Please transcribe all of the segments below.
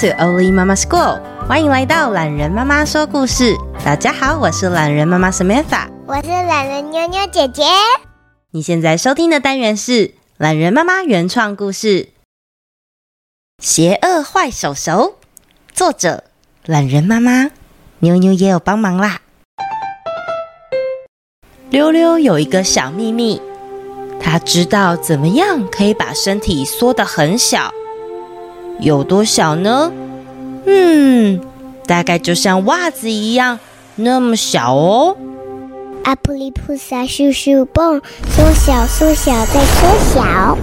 To Oli Mama School，欢迎来到懒人妈妈说故事。大家好，我是懒人妈妈 Samantha，我是懒人妞妞姐姐。你现在收听的单元是懒人妈妈原创故事《邪恶坏手手》，作者懒人妈妈，妞妞也有帮忙啦。溜溜有一个小秘密，他知道怎么样可以把身体缩得很小。有多小呢？嗯，大概就像袜子一样那么小哦。阿普利菩萨咻咻蹦，缩小缩小再缩小。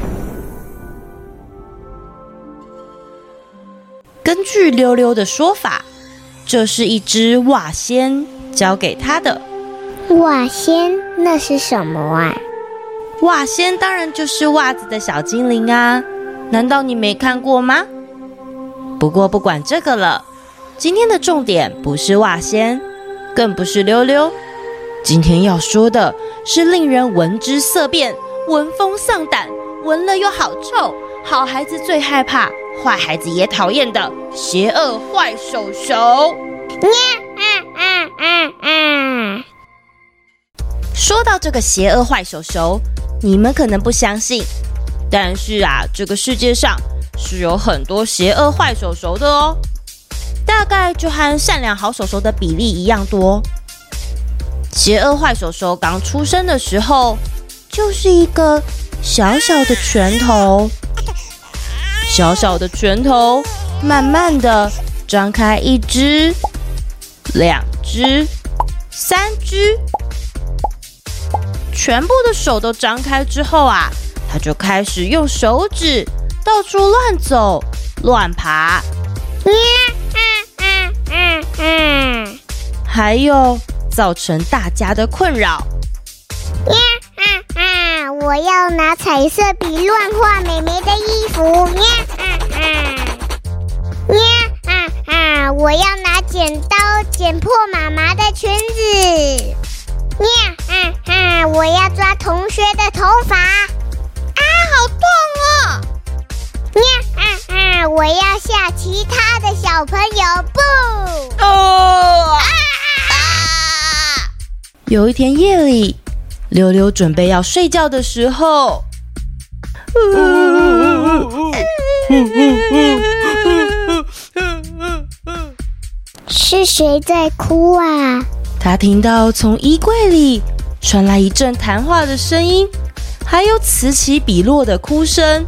根据溜溜的说法，这是一只袜仙教给他的。袜仙，那是什么啊？袜仙当然就是袜子的小精灵啊！难道你没看过吗？不过不管这个了，今天的重点不是袜仙，更不是溜溜。今天要说的是令人闻之色变、闻风丧胆、闻了又好臭、好孩子最害怕、坏孩子也讨厌的邪恶坏手手。啊啊啊啊！说到这个邪恶坏手手，你们可能不相信，但是啊，这个世界上。是有很多邪恶坏手手的哦，大概就和善良好手手的比例一样多。邪恶坏手手刚出生的时候，就是一个小小的拳头，小小的拳头，慢慢的张开一只、两只、三只，全部的手都张开之后啊，他就开始用手指。到处乱走、乱爬，嗯嗯嗯嗯，还有造成大家的困扰。嗯嗯嗯，我要拿彩色笔乱画妹妹的衣服。嗯嗯嗯，嗯嗯嗯，我要拿剪刀剪破妈妈的裙子。嗯嗯嗯，我要抓同学的头发。啊，好痛！呀啊啊！我要吓其他的小朋友，不！哦啊啊！有一天夜里，溜溜准备要睡觉的时候，是谁在哭啊？他听到从衣柜里传来一阵谈话的声音，还有此起彼落的哭声。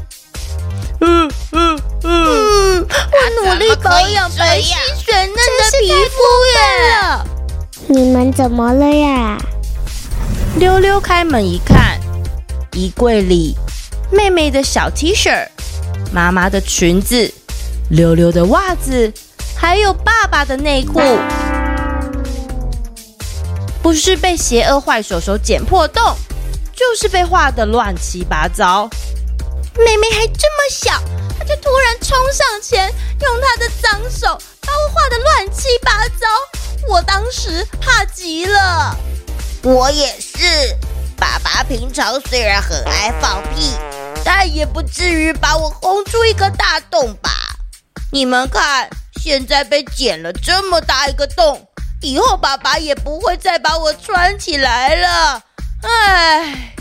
嗯嗯嗯，我努力保养白皙水嫩的皮肤耶。你们怎么了呀？溜溜开门一看，衣柜里妹妹的小 T 恤、妈妈的裙子、溜溜的袜子，还有爸爸的内裤，不是被邪恶坏手手剪破洞，就是被画的乱七八糟。妹妹还这么小，她就突然冲上前，用他的脏手把我画得乱七八糟。我当时怕极了。我也是，爸爸平常虽然很爱放屁，但也不至于把我轰出一个大洞吧？你们看，现在被剪了这么大一个洞，以后爸爸也不会再把我穿起来了。唉，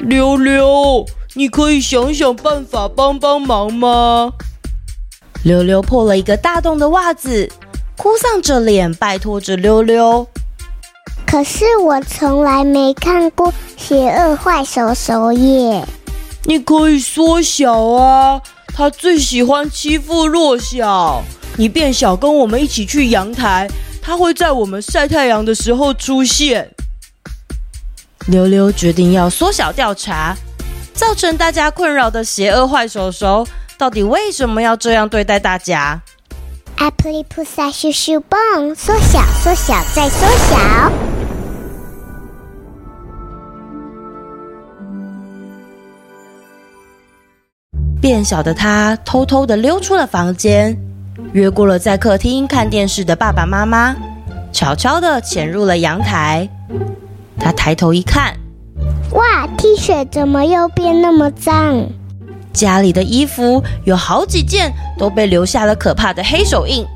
溜溜。你可以想想办法帮帮忙吗？溜溜破了一个大洞的袜子，哭丧着脸拜托着溜溜。可是我从来没看过邪恶坏手手耶。你可以缩小啊，他最喜欢欺负弱小。你变小，跟我们一起去阳台，他会在我们晒太阳的时候出现。溜溜决定要缩小调查。造成大家困扰的邪恶坏手手，到底为什么要这样对待大家？阿普利菩萨咻咻蹦，缩小缩小再缩小。变小的他偷偷的溜出了房间，越过了在客厅看电视的爸爸妈妈，悄悄的潜入了阳台。他抬头一看。哇，T 恤怎么又变那么脏？家里的衣服有好几件都被留下了可怕的黑手印。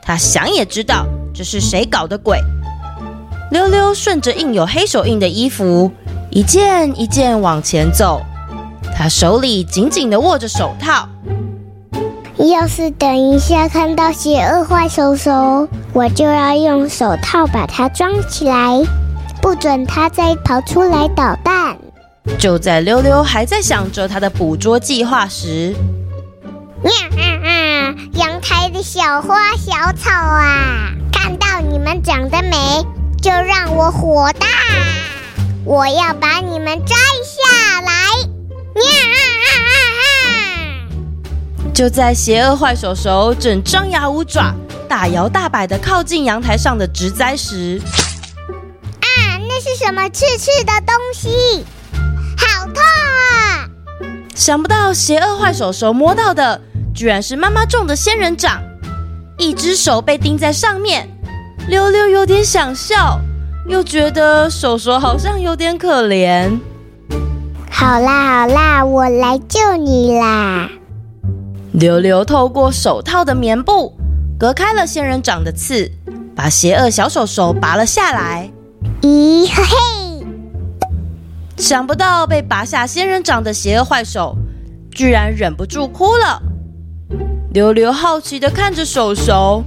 他想也知道这是谁搞的鬼。溜溜顺着印有黑手印的衣服，一件一件往前走。他手里紧紧地握着手套。要是等一下看到邪恶坏手手，我就要用手套把它装起来，不准它再跑出来捣蛋。就在溜溜还在想着他的捕捉计划时，呀啊啊！阳台的小花小草啊，看到你们长得美，就让我火大！我要把你们摘下来！呀啊啊啊啊！就在邪恶坏手手正张牙舞爪、大摇大摆的靠近阳台上的植栽时，是什么刺刺的东西？好痛啊！想不到邪恶坏手手摸到的，居然是妈妈种的仙人掌，一只手被钉在上面。溜溜有点想笑，又觉得手手好像有点可怜。好啦好啦，我来救你啦！溜溜透过手套的棉布隔开了仙人掌的刺，把邪恶小手手拔了下来。咦嘿嘿！想不到被拔下仙人掌的邪恶坏手，居然忍不住哭了。溜溜好奇地看着手手，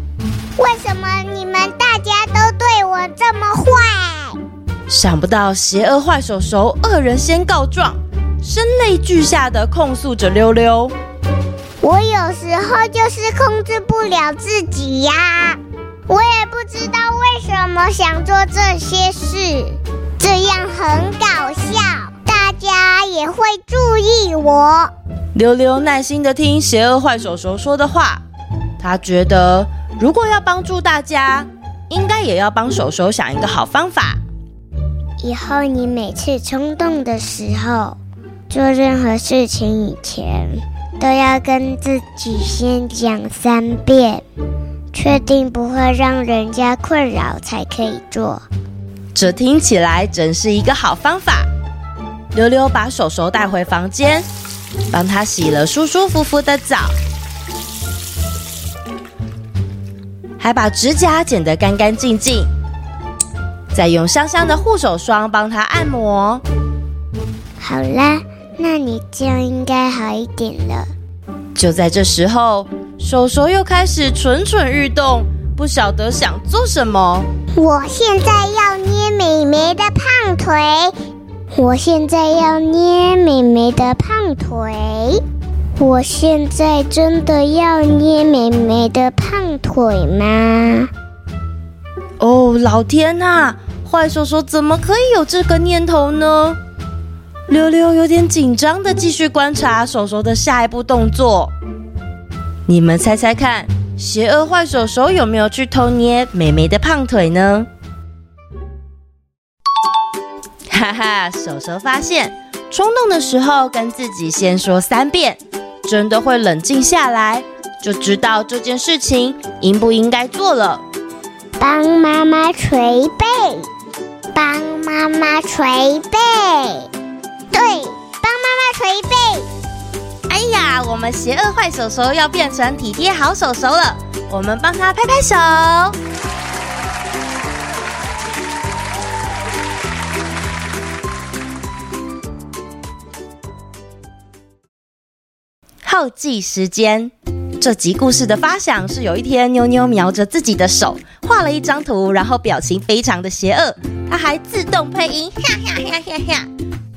为什么你们大家都对我这么坏？想不到邪恶坏手手恶人先告状，声泪俱下的控诉着溜溜。我有时候就是控制不了自己呀，我也不知道为么想做这些事，这样很搞笑，大家也会注意我。溜溜耐心地听邪恶坏手手说的话，他觉得如果要帮助大家，应该也要帮手手想一个好方法。以后你每次冲动的时候，做任何事情以前，都要跟自己先讲三遍，确定不会让人家困扰才可以做。这听起来真是一个好方法。溜溜把手手带回房间，帮他洗了舒舒服服的澡，还把指甲剪得干干净净，再用香香的护手霜帮他按摩。好啦。那你这样应该好一点了。就在这时候，手手又开始蠢蠢欲动，不晓得想做什么。我现在要捏美美的胖腿，我现在要捏美美的胖腿，我现在真的要捏美美的胖腿吗？哦，老天呐！坏手手怎么可以有这个念头呢？溜溜有点紧张的继续观察手手的下一步动作。你们猜猜看，邪恶坏手手有没有去偷捏美美的胖腿呢？哈哈，手手发现，冲动的时候跟自己先说三遍，真的会冷静下来，就知道这件事情应不应该做了。帮妈妈捶背，帮妈妈捶背。对，帮妈妈捶背。啊，我们邪恶坏手手要变成体贴好手手了，我们帮他拍拍手。后记时间，这集故事的发想是有一天妞妞瞄着自己的手画了一张图，然后表情非常的邪恶，他还自动配音，哈哈哈。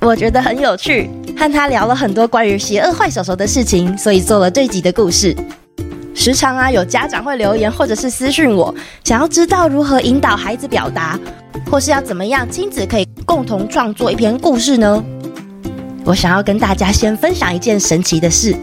我觉得很有趣，和他聊了很多关于邪恶坏手手的事情，所以做了这集的故事。时常啊，有家长会留言或者是私讯我，想要知道如何引导孩子表达，或是要怎么样亲子可以共同创作一篇故事呢？我想要跟大家先分享一件神奇的事，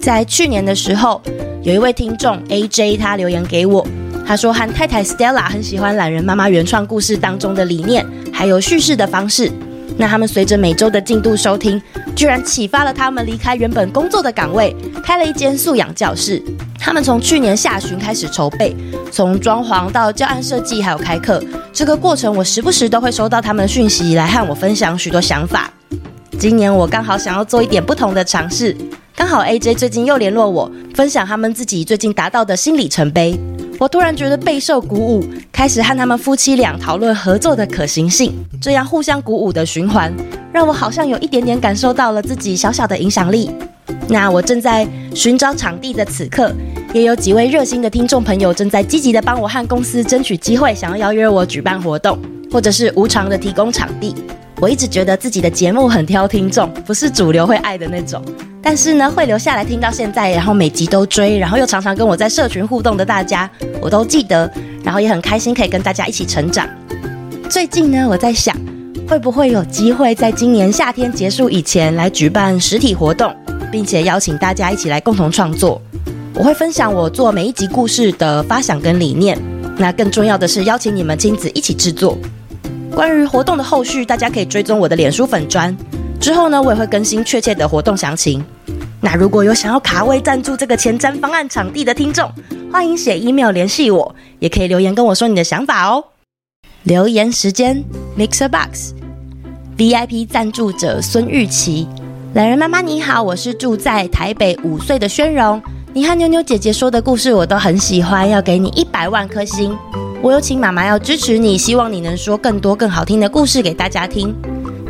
在去年的时候，有一位听众 AJ 他留言给我，他说和太太 Stella 很喜欢懒人妈妈原创故事当中的理念，还有叙事的方式。那他们随着每周的进度收听，居然启发了他们离开原本工作的岗位，开了一间素养教室。他们从去年下旬开始筹备，从装潢到教案设计，还有开课，这个过程我时不时都会收到他们的讯息来和我分享许多想法。今年我刚好想要做一点不同的尝试，刚好 AJ 最近又联络我，分享他们自己最近达到的新里程碑。我突然觉得备受鼓舞，开始和他们夫妻俩讨论合作的可行性。这样互相鼓舞的循环，让我好像有一点点感受到了自己小小的影响力。那我正在寻找场地的此刻，也有几位热心的听众朋友正在积极的帮我和公司争取机会，想要邀约我举办活动，或者是无偿的提供场地。我一直觉得自己的节目很挑听众，不是主流会爱的那种。但是呢，会留下来听到现在，然后每集都追，然后又常常跟我在社群互动的大家，我都记得，然后也很开心可以跟大家一起成长。最近呢，我在想，会不会有机会在今年夏天结束以前来举办实体活动，并且邀请大家一起来共同创作。我会分享我做每一集故事的发想跟理念。那更重要的是，邀请你们亲子一起制作。关于活动的后续，大家可以追踪我的脸书粉砖。之后呢，我也会更新确切的活动详情。那如果有想要卡位赞助这个前瞻方案场地的听众，欢迎写 email 联系我，也可以留言跟我说你的想法哦。留言时间，Mixer Box，VIP 赞助者孙玉琪，懒人妈妈你好，我是住在台北五岁的宣荣，你和妞妞姐姐说的故事我都很喜欢，要给你一百万颗星。我有请妈妈要支持你，希望你能说更多更好听的故事给大家听。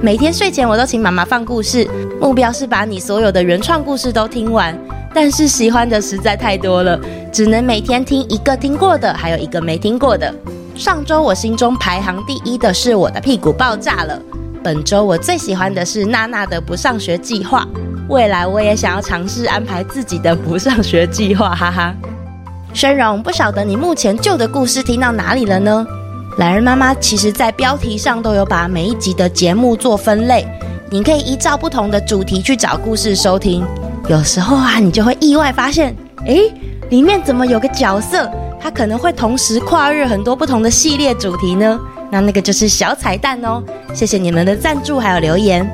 每天睡前我都请妈妈放故事，目标是把你所有的原创故事都听完。但是喜欢的实在太多了，只能每天听一个听过的，还有一个没听过的。上周我心中排行第一的是我的屁股爆炸了。本周我最喜欢的是娜娜的不上学计划。未来我也想要尝试安排自己的不上学计划，哈哈。申荣，不晓得你目前旧的故事听到哪里了呢？懒人妈妈其实在标题上都有把每一集的节目做分类，你可以依照不同的主题去找故事收听。有时候啊，你就会意外发现，诶，里面怎么有个角色，他可能会同时跨越很多不同的系列主题呢？那那个就是小彩蛋哦。谢谢你们的赞助还有留言。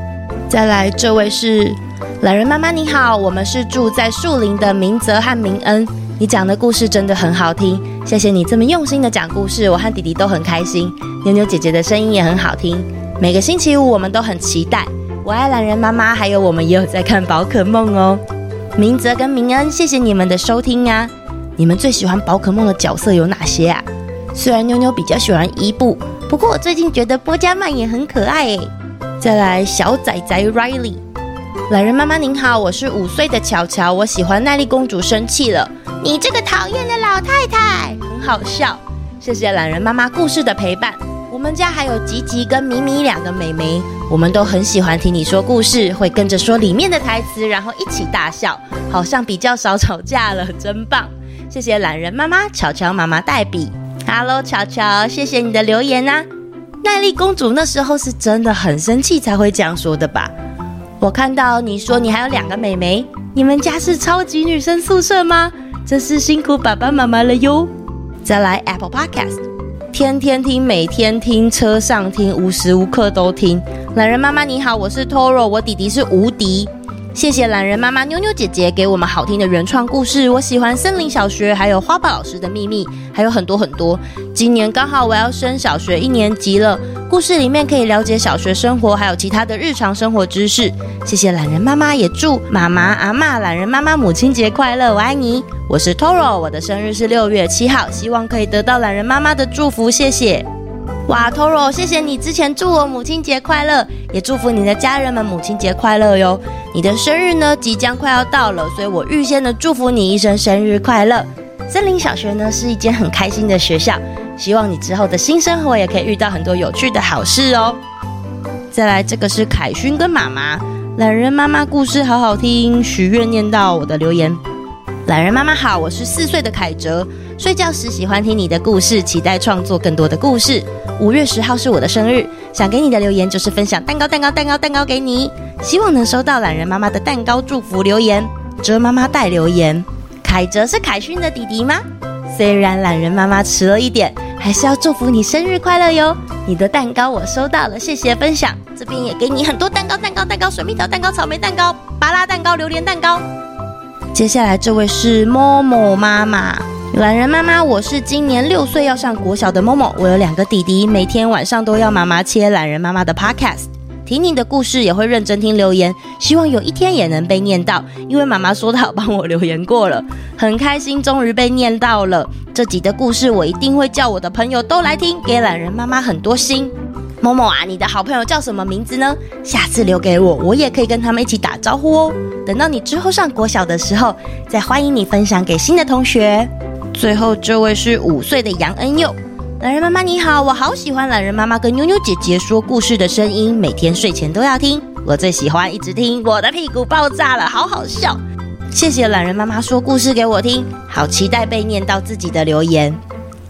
再来，这位是懒人妈妈，你好，我们是住在树林的明泽和明恩。你讲的故事真的很好听，谢谢你这么用心的讲故事，我和弟弟都很开心。妞妞姐姐的声音也很好听，每个星期五我们都很期待。我爱懒人妈妈，还有我们也有在看宝可梦哦。明泽跟明恩，谢谢你们的收听啊！你们最喜欢宝可梦的角色有哪些啊？虽然妞妞比较喜欢伊布，不过我最近觉得波加曼也很可爱诶。再来小仔仔 Riley，懒人妈妈您好，我是五岁的巧巧，我喜欢奈丽公主生气了。你这个讨厌的老太太，很好笑。谢谢懒人妈妈故事的陪伴。我们家还有吉吉跟米米两个妹妹，我们都很喜欢听你说故事，会跟着说里面的台词，然后一起大笑，好像比较少吵架了，真棒。谢谢懒人妈妈，巧巧妈妈代笔。Hello，巧巧，谢谢你的留言啊。奈丽公主那时候是真的很生气才会这样说的吧？我看到你说你还有两个妹妹，你们家是超级女生宿舍吗？真是辛苦爸爸妈妈了哟！再来 Apple Podcast，天天听，每天听，车上听，无时无刻都听。懒人妈妈你好，我是 Toro，我弟弟是无敌。谢谢懒人妈妈妞妞姐姐给我们好听的原创故事，我喜欢森林小学，还有花豹老师的秘密，还有很多很多。今年刚好我要升小学一年级了，故事里面可以了解小学生活，还有其他的日常生活知识。谢谢懒人妈妈，也祝妈妈、阿嬷、懒人妈妈母亲节快乐，我爱你。我是 Toro，我的生日是六月七号，希望可以得到懒人妈妈的祝福，谢谢。哇，Toro，谢谢你之前祝我母亲节快乐，也祝福你的家人们母亲节快乐哟。你的生日呢，即将快要到了，所以我预先的祝福你一声生日快乐。森林小学呢是一间很开心的学校，希望你之后的新生活也可以遇到很多有趣的好事哦。再来，这个是凯勋跟妈妈，懒人妈妈故事好好听，许愿念到我的留言。懒人妈妈好，我是四岁的凯哲，睡觉时喜欢听你的故事，期待创作更多的故事。五月十号是我的生日，想给你的留言就是分享蛋糕，蛋糕，蛋糕，蛋糕给你，希望能收到懒人妈妈的蛋糕祝福留言。哲妈妈带留言，凯哲是凯勋的弟弟吗？虽然懒人妈妈迟了一点，还是要祝福你生日快乐哟。你的蛋糕我收到了，谢谢分享。这边也给你很多蛋糕，蛋糕，蛋糕，水蜜桃蛋糕，草莓蛋糕，芭拉蛋糕，榴莲蛋糕。接下来这位是 Momo 妈妈，懒人妈妈，我是今年六岁要上国小的 Momo，我有两个弟弟，每天晚上都要妈妈切懒人妈妈的 Podcast。听你的故事也会认真听留言，希望有一天也能被念到。因为妈妈说她帮我留言过了，很开心，终于被念到了。这集的故事我一定会叫我的朋友都来听，给懒人妈妈很多心。某某啊，你的好朋友叫什么名字呢？下次留给我，我也可以跟他们一起打招呼哦。等到你之后上国小的时候，再欢迎你分享给新的同学。最后这位是五岁的杨恩佑。懒人妈妈你好，我好喜欢懒人妈妈跟妞妞姐姐说故事的声音，每天睡前都要听。我最喜欢一直听，我的屁股爆炸了，好好笑。谢谢懒人妈妈说故事给我听，好期待被念到自己的留言。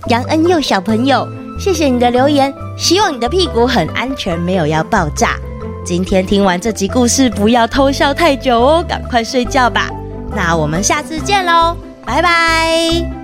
杨恩佑小朋友，谢谢你的留言，希望你的屁股很安全，没有要爆炸。今天听完这集故事，不要偷笑太久哦，赶快睡觉吧。那我们下次见喽，拜拜。